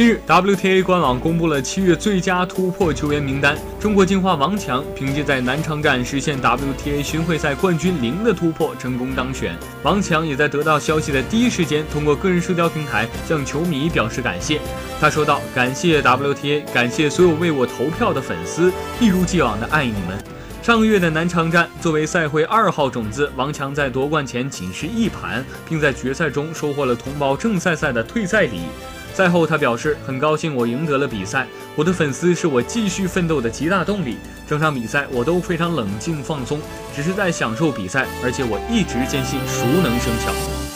近日，WTA 官网公布了七月最佳突破球员名单。中国金花王强凭借在南昌站实现 WTA 巡回赛冠军零的突破，成功当选。王强也在得到消息的第一时间，通过个人社交平台向球迷表示感谢。他说道：“感谢 WTA，感谢所有为我投票的粉丝，一如既往的爱你们。”上个月的南昌站，作为赛会二号种子，王强在夺冠前仅是一盘，并在决赛中收获了同胞郑赛赛的退赛礼。赛后，他表示很高兴我赢得了比赛，我的粉丝是我继续奋斗的极大动力。整场比赛我都非常冷静放松，只是在享受比赛，而且我一直坚信熟能生巧。